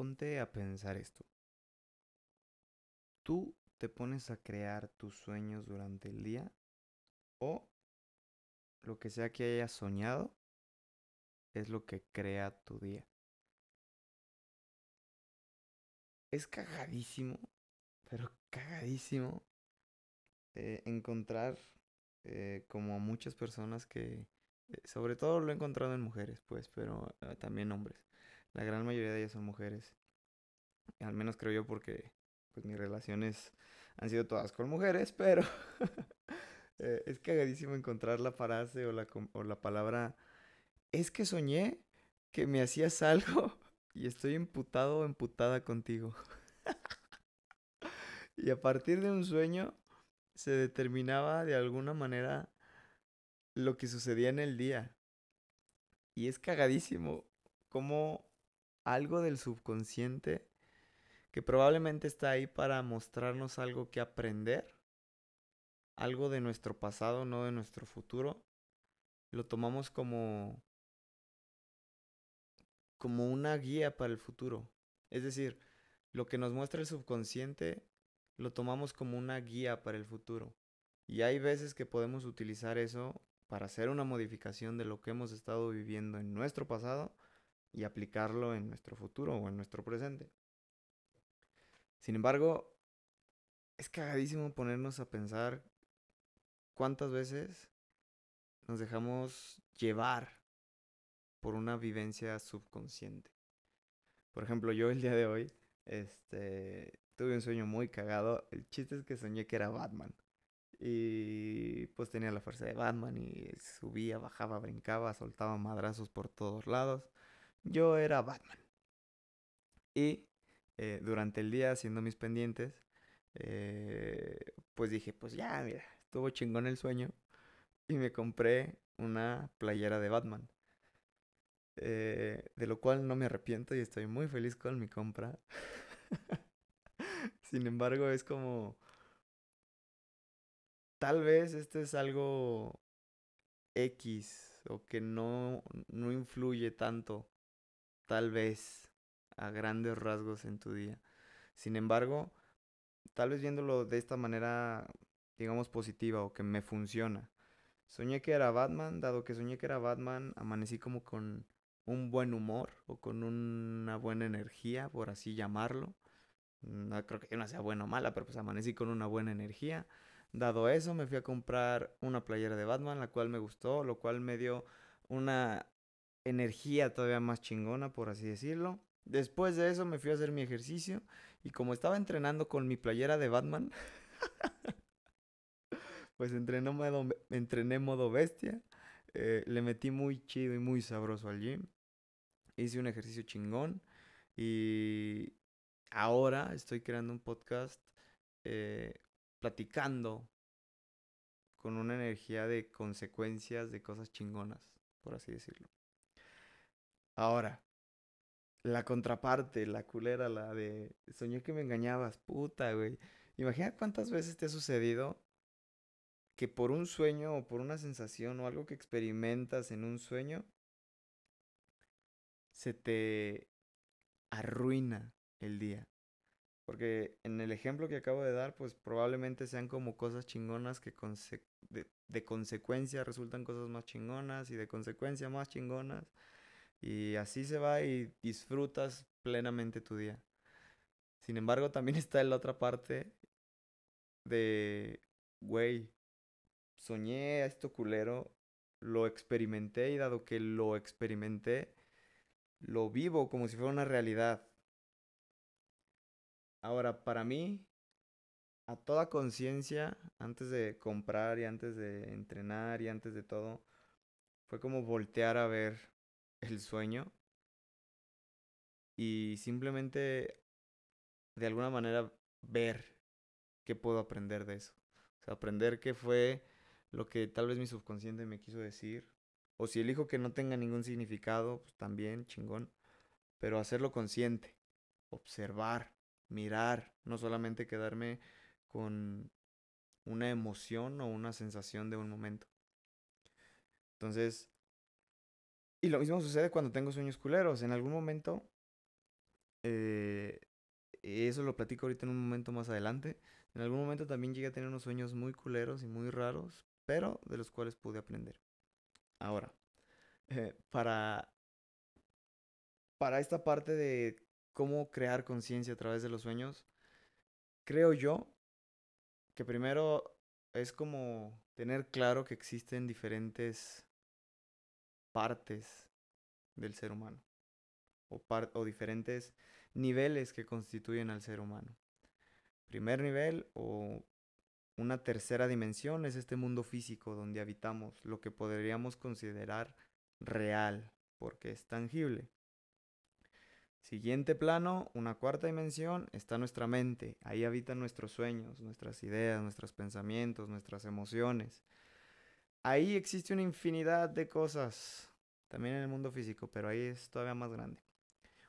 ponte a pensar esto. ¿Tú te pones a crear tus sueños durante el día? ¿O lo que sea que hayas soñado es lo que crea tu día? Es cagadísimo, pero cagadísimo eh, encontrar eh, como muchas personas que, eh, sobre todo lo he encontrado en mujeres, pues, pero también hombres. La gran mayoría de ellas son mujeres. Al menos creo yo porque pues mis relaciones han sido todas con mujeres, pero es cagadísimo encontrar la frase o la, o la palabra es que soñé que me hacías algo y estoy emputado o emputada contigo. y a partir de un sueño se determinaba de alguna manera lo que sucedía en el día. Y es cagadísimo como algo del subconsciente que probablemente está ahí para mostrarnos algo que aprender, algo de nuestro pasado, no de nuestro futuro, lo tomamos como como una guía para el futuro. Es decir, lo que nos muestra el subconsciente lo tomamos como una guía para el futuro. Y hay veces que podemos utilizar eso para hacer una modificación de lo que hemos estado viviendo en nuestro pasado y aplicarlo en nuestro futuro o en nuestro presente. Sin embargo, es cagadísimo ponernos a pensar cuántas veces nos dejamos llevar por una vivencia subconsciente. Por ejemplo, yo el día de hoy, este, tuve un sueño muy cagado. El chiste es que soñé que era Batman. Y pues tenía la fuerza de Batman y subía, bajaba, brincaba, soltaba madrazos por todos lados. Yo era Batman. Y eh, durante el día haciendo mis pendientes, eh, pues dije, pues ya, mira, estuvo chingón el sueño. Y me compré una playera de Batman. Eh, de lo cual no me arrepiento y estoy muy feliz con mi compra. Sin embargo, es como... Tal vez este es algo X o que no, no influye tanto, tal vez, a grandes rasgos en tu día. Sin embargo, tal vez viéndolo de esta manera, digamos, positiva o que me funciona. Soñé que era Batman, dado que soñé que era Batman, amanecí como con un buen humor o con una buena energía, por así llamarlo. No creo que no sea buena o mala, pero pues amanecí con una buena energía. Dado eso, me fui a comprar una playera de Batman, la cual me gustó, lo cual me dio una energía todavía más chingona, por así decirlo. Después de eso me fui a hacer mi ejercicio y como estaba entrenando con mi playera de Batman, pues entrené modo, entrené modo bestia. Eh, le metí muy chido y muy sabroso al gym. Hice un ejercicio chingón y ahora estoy creando un podcast eh, platicando con una energía de consecuencias de cosas chingonas, por así decirlo. Ahora, la contraparte, la culera, la de soñé que me engañabas, puta, güey. Imagina cuántas veces te ha sucedido que por un sueño o por una sensación o algo que experimentas en un sueño, se te arruina el día. Porque en el ejemplo que acabo de dar, pues probablemente sean como cosas chingonas que de, consecuencia resultan cosas más chingonas y de consecuencia más chingonas. Y así se va y disfrutas plenamente tu día. Sin embargo, también está en la otra parte de, güey, soñé a esto culero, lo experimenté y dado que lo experimenté, lo vivo como si fuera una realidad. Ahora, para mí, a toda conciencia, antes de comprar y antes de entrenar y antes de todo, fue como voltear a ver el sueño y simplemente de alguna manera ver qué puedo aprender de eso. Aprender qué fue lo que tal vez mi subconsciente me quiso decir. O si elijo que no tenga ningún significado, pues también, chingón. Pero hacerlo consciente, observar, mirar, no solamente quedarme con una emoción o una sensación de un momento. Entonces, y lo mismo sucede cuando tengo sueños culeros. En algún momento Eh, eso lo platico ahorita en un momento más adelante. En algún momento también llegué a tener unos sueños muy culeros y muy raros, pero de los cuales pude aprender. Ahora, eh, para, para esta parte de cómo crear conciencia a través de los sueños, creo yo que primero es como tener claro que existen diferentes partes del ser humano o, diferentes niveles que constituyen al ser humano. Primer nivel o una tercera dimensión es este mundo físico donde habitamos, lo que podríamos considerar real, porque es tangible. Siguiente plano, una cuarta dimensión, está nuestra mente. Ahí habitan nuestros sueños, nuestras ideas, nuestros pensamientos, nuestras emociones. Ahí existe una infinidad de cosas, también en el mundo físico, pero ahí es todavía más grande.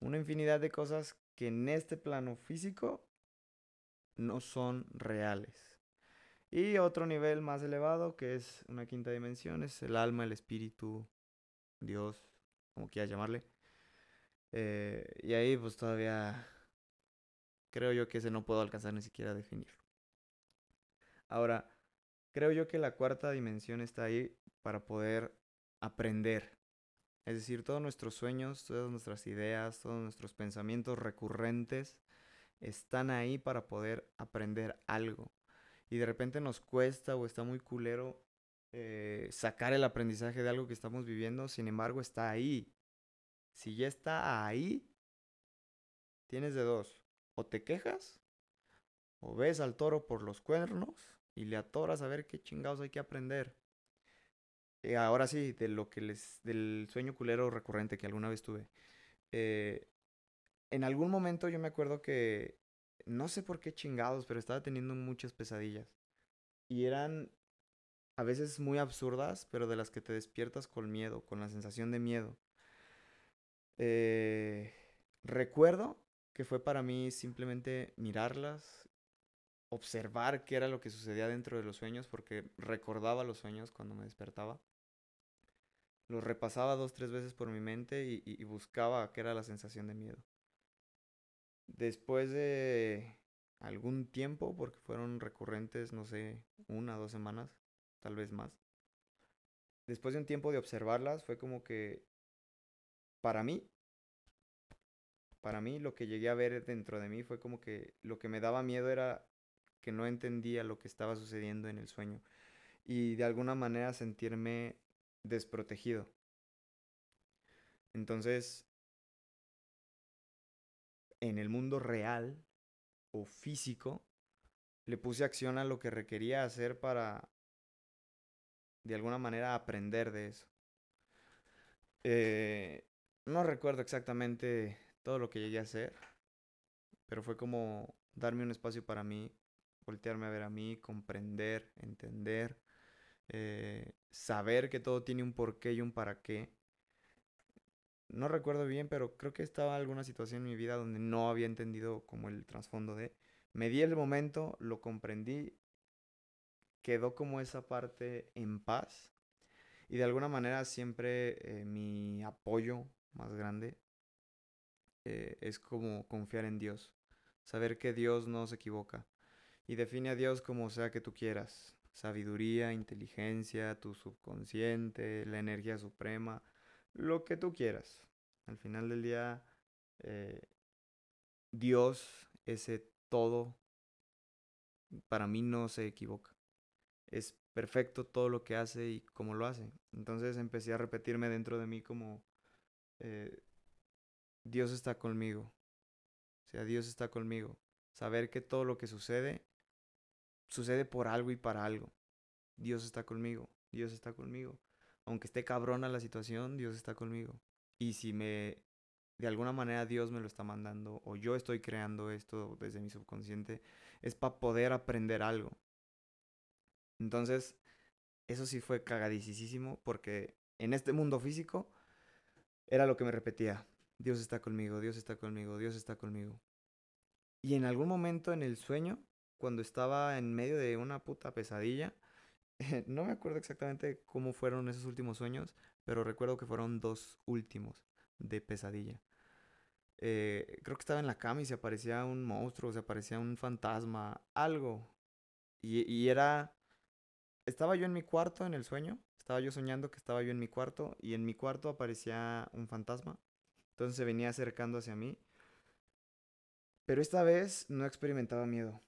Una infinidad de cosas que en este plano físico no son reales. Y otro nivel más elevado, que es una quinta dimensión, es el alma, el espíritu, Dios, como quieras llamarle. Eh, y ahí pues todavía creo yo que ese no puedo alcanzar ni siquiera a definirlo. Ahora, creo yo que la cuarta dimensión está ahí para poder aprender. Es decir, todos nuestros sueños, todas nuestras ideas, todos nuestros pensamientos recurrentes están ahí para poder aprender algo. Y de repente nos cuesta o está muy culero eh, sacar el aprendizaje de algo que estamos viviendo, sin embargo está ahí. Si ya está ahí, tienes de dos. O te quejas, o ves al toro por los cuernos y le atoras a ver qué chingados hay que aprender. Eh, ahora sí, de lo que les. del sueño culero recurrente que alguna vez tuve. Eh, en algún momento yo me acuerdo que. No sé por qué chingados, pero estaba teniendo muchas pesadillas. Y eran a veces muy absurdas, pero de las que te despiertas con miedo, con la sensación de miedo. Eh, recuerdo que fue para mí simplemente mirarlas, observar qué era lo que sucedía dentro de los sueños, porque recordaba los sueños cuando me despertaba. Los repasaba dos, tres veces por mi mente y, buscaba qué era la sensación de miedo. Después de algún tiempo, porque fueron recurrentes, no sé, una, dos semanas, tal vez más. Después de un tiempo de observarlas, fue como que para mí, para mí lo que llegué a ver dentro de mí fue como que lo que me daba miedo era que no entendía lo que estaba sucediendo en el sueño y de alguna manera sentirme desprotegido. Entonces, en el mundo real o físico, le puse acción a lo que requería hacer para, de alguna manera, aprender de eso. Eh, no recuerdo exactamente todo lo que llegué a hacer, pero fue como darme un espacio para mí, voltearme a ver a mí, comprender, entender, eh, saber que todo tiene un porqué y un para qué. No recuerdo bien, pero creo que estaba alguna situación en mi vida donde no había entendido como el trasfondo de... Me di el momento, lo comprendí, quedó como esa parte en paz y de alguna manera siempre eh, mi apoyo más grande, eh, es como confiar en Dios, saber que Dios no se equivoca. Y define a Dios como sea que tú quieras. Sabiduría, inteligencia, tu subconsciente, la energía suprema, lo que tú quieras. Al final del día, eh, Dios, ese todo, para mí no se equivoca. Es perfecto todo lo que hace y cómo lo hace. Entonces empecé a repetirme dentro de mí como eh, Dios está conmigo. O sea, Dios está conmigo. Saber que todo lo que sucede, sucede por algo y para algo. Dios está conmigo. Dios está conmigo. Aunque esté cabrona la situación, Dios está conmigo. Y si me, de alguna manera Dios me lo está mandando o yo estoy creando esto desde mi subconsciente, es para poder aprender algo. Entonces, eso sí fue cagadicísimo porque en este mundo físico era lo que me repetía. Dios está conmigo, Dios está conmigo, Dios está conmigo. Y en algún momento en el sueño, cuando estaba en medio de una puta pesadilla, no me acuerdo exactamente cómo fueron esos últimos sueños, pero recuerdo que fueron dos últimos de pesadilla. eh, creo que estaba en la cama y se aparecía un monstruo, se aparecía un fantasma, algo. Y, y era... Estaba yo en mi cuarto en el sueño, estaba yo soñando que estaba yo en mi cuarto y en mi cuarto aparecía un fantasma. Entonces se venía acercando hacia mí. Pero esta vez no experimentaba miedo.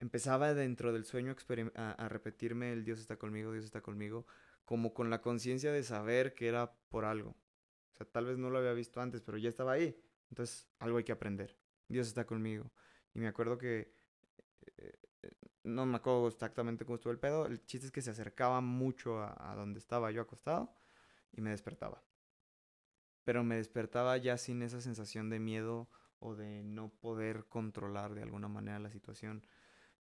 Empezaba dentro del sueño a, repetirme el Dios está conmigo, Dios está conmigo, como con la conciencia de saber que era por algo. O sea, tal vez no lo había visto antes, pero ya estaba ahí. Entonces, algo hay que aprender. Dios está conmigo. Y me acuerdo que... Eh, no me acuerdo exactamente cómo estuvo el pedo. El chiste es que se acercaba mucho a donde estaba yo acostado y me despertaba. Pero me despertaba ya sin esa sensación de miedo o de no poder controlar de alguna manera la situación.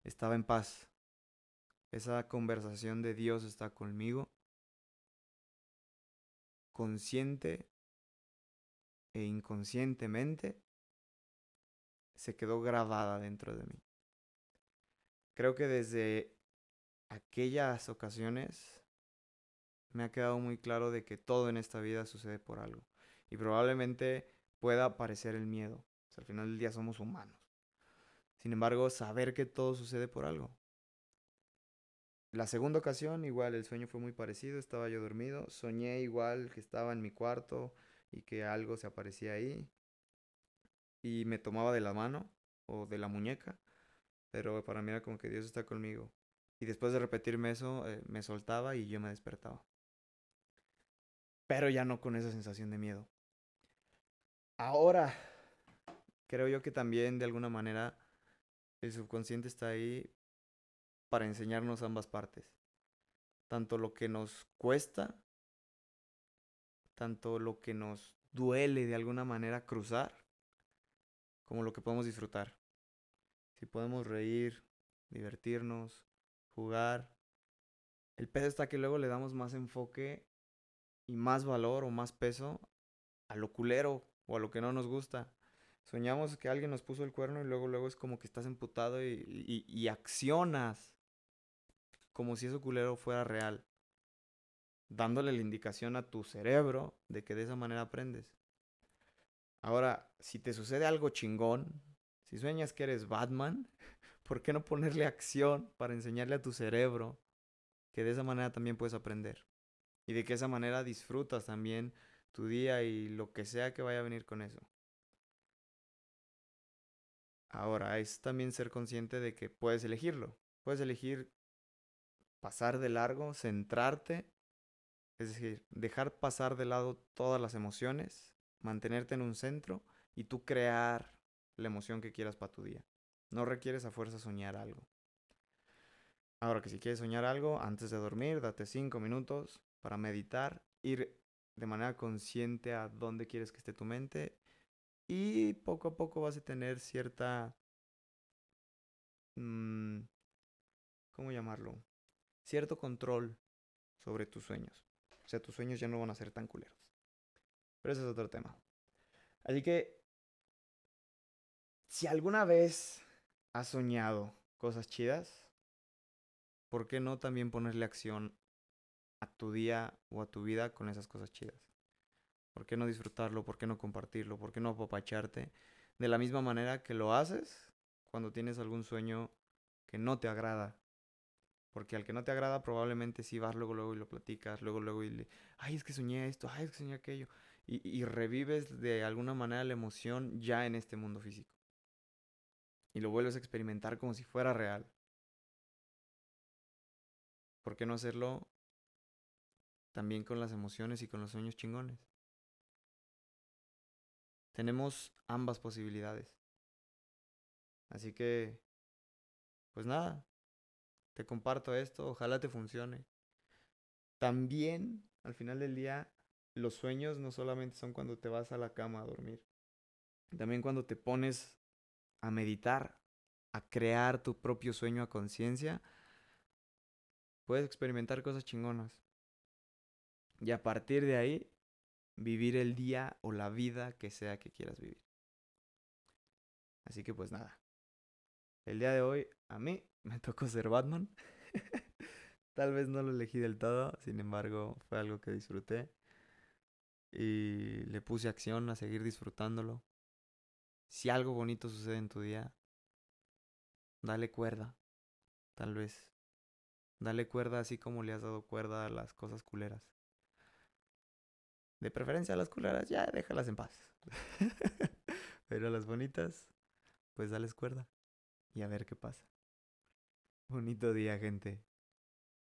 Estaba en paz. Esa conversación de Dios está conmigo. Consciente e inconscientemente se quedó grabada dentro de mí. Creo que desde aquellas ocasiones me ha quedado muy claro de que todo en esta vida sucede por algo. Y probablemente pueda aparecer el miedo. al final del día somos humanos. Sin embargo, saber que todo sucede por algo. La segunda ocasión, igual, el sueño fue muy parecido, estaba yo dormido, soñé igual que estaba en mi cuarto, y que algo se aparecía ahí y me tomaba de la mano o de la muñeca, pero para mí era como que Dios está conmigo. Y después de repetirme eso, eh, me soltaba y yo me despertaba. Pero ya no con esa sensación de miedo. Ahora, creo yo que también de alguna manera el subconsciente está ahí para enseñarnos ambas partes. Tanto lo que nos cuesta tanto lo que nos duele de alguna manera cruzar, como lo que podemos disfrutar. Si podemos reír, divertirnos, jugar. El peso está que luego le damos más enfoque y más valor o más peso a lo culero o a lo que no nos gusta. Soñamos que alguien nos puso el cuerno y luego luego es como que estás emputado y, y, y accionas como si eso culero fuera real dándole la indicación a tu cerebro de que de esa manera aprendes. Ahora, si te sucede algo chingón, si sueñas que eres Batman, ¿por qué no ponerle acción para enseñarle a tu cerebro que de esa manera también puedes aprender? Y de que esa manera disfrutas también tu día y lo que sea que vaya a venir con eso. Ahora, es también ser consciente de que puedes elegirlo. Puedes elegir pasar de largo, centrarte es decir, dejar pasar de lado todas las emociones, mantenerte en un centro y tú crear la emoción que quieras para tu día. No requieres a fuerza soñar algo. Ahora que si quieres soñar algo, antes de dormir, date cinco minutos para meditar, ir de manera consciente a dónde quieres que esté tu mente y poco a poco vas a tener cierta... Mmm, ¿Cómo llamarlo? Cierto control sobre tus sueños. O sea, tus sueños ya no van a ser tan culeros. Pero ese es otro tema. Así que, si alguna vez has soñado cosas chidas, ¿por qué no también ponerle acción a tu día o a tu vida con esas cosas chidas? ¿Por qué no disfrutarlo? ¿Por qué no compartirlo? ¿Por qué no apapacharte? De la misma manera que lo haces cuando tienes algún sueño que no te agrada porque al que no te agrada, probablemente sí vas luego, luego y lo platicas, luego, luego y le, ay, es que soñé esto, ay, es que soñé aquello. Y, y revives de alguna manera la emoción ya en este mundo físico. Y lo vuelves a experimentar como si fuera real. ¿Por qué no hacerlo también con las emociones y con los sueños chingones? Tenemos ambas posibilidades. Así que, pues nada, te comparto esto, ojalá te funcione. También, al final del día, los sueños no solamente son cuando te vas a la cama a dormir. También cuando te pones a meditar, a crear tu propio sueño a conciencia, puedes experimentar cosas chingonas. Y a partir de ahí, vivir el día o la vida que sea que quieras vivir. Así que pues nada. El día de hoy a mí me tocó ser Batman. Tal vez no lo elegí del todo, sin embargo fue algo que disfruté. Y le puse acción a seguir disfrutándolo. Si algo bonito sucede en tu día, dale cuerda, tal vez. Dale cuerda así como le has dado cuerda a las cosas culeras. De preferencia las culeras, ya déjalas en paz. Pero las bonitas, pues dales cuerda y a ver qué pasa. Bonito día, gente.